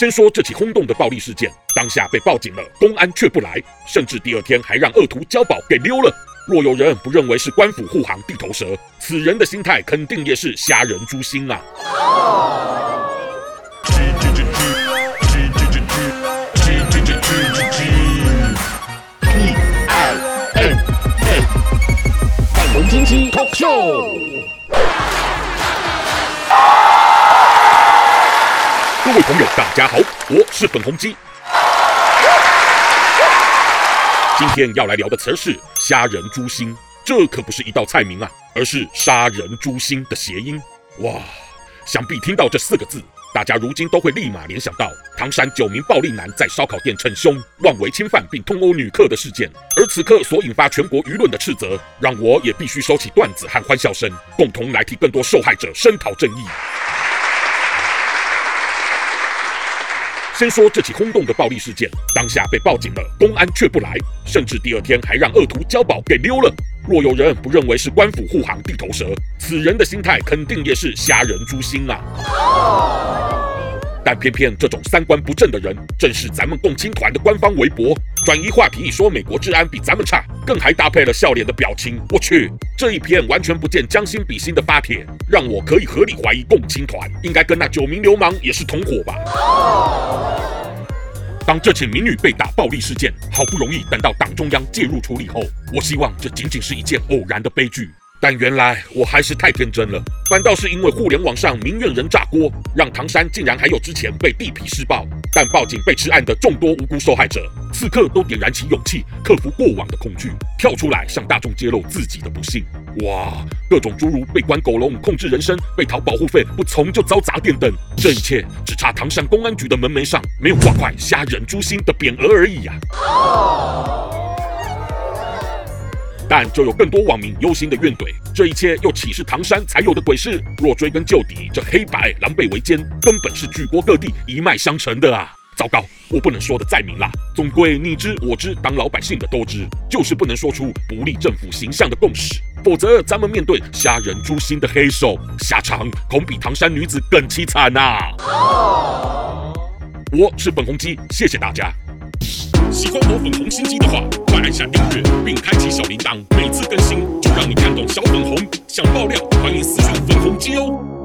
先说这起轰动的暴力事件，当下被报警了，公安却不来，甚至第二天还让恶徒交保给溜了。若有人不认为是官府护航地头蛇，此人的心态肯定也是虾人诛心啊！各位朋友，大家好，我是粉红鸡。今天要来聊的词是“瞎人诛心”，这可不是一道菜名啊，而是“杀人诛心”的谐音。哇，想必听到这四个字，大家如今都会立马联想到唐山九名暴力男在烧烤店逞凶、妄为侵犯并通殴女客的事件。而此刻所引发全国舆论的斥责，让我也必须收起段子和欢笑声，共同来替更多受害者声讨正义。先说这起轰动的暴力事件，当下被报警了，公安却不来，甚至第二天还让恶徒交保给溜了。若有人不认为是官府护航地头蛇，此人的心态肯定也是瞎人诛心啊。但偏偏这种三观不正的人，正是咱们共青团的官方微博。转移话题说美国治安比咱们差，更还搭配了笑脸的表情。我去，这一篇完全不见将心比心的发帖，让我可以合理怀疑共青团应该跟那九名流氓也是同伙吧。当这起民女被打暴力事件好不容易等到党中央介入处理后，我希望这仅仅是一件偶然的悲剧。但原来我还是太天真了，反倒是因为互联网上民怨人炸锅，让唐山竟然还有之前被地痞施暴，但报警被吃案的众多无辜受害者，此刻都点燃起勇气，克服过往的恐惧，跳出来向大众揭露自己的不幸。哇，各种诸如被关狗笼、控制人身、被讨保护费、不从就遭砸店等，这一切只差唐山公安局的门楣上没有挂块“瞎人诛心”的匾额而已呀、但就有更多网民忧心的怨怼，这一切又岂是唐山才有的鬼事？若追根究底，这黑白狼狈为奸，根本是举国各地一脉相承的啊！糟糕，我不能说的再明啦，总归你知我知，当老百姓的都知，就是不能说出不利政府形象的共识，否则咱们面对杀人诛心的黑手，下场恐比唐山女子更凄惨呐！我是粉红鸡，谢谢大家。喜欢我粉红心机的话，快按下订阅并开启小铃铛，每次更新就让你看懂小粉红。想爆料，欢迎私信粉红鸡哦。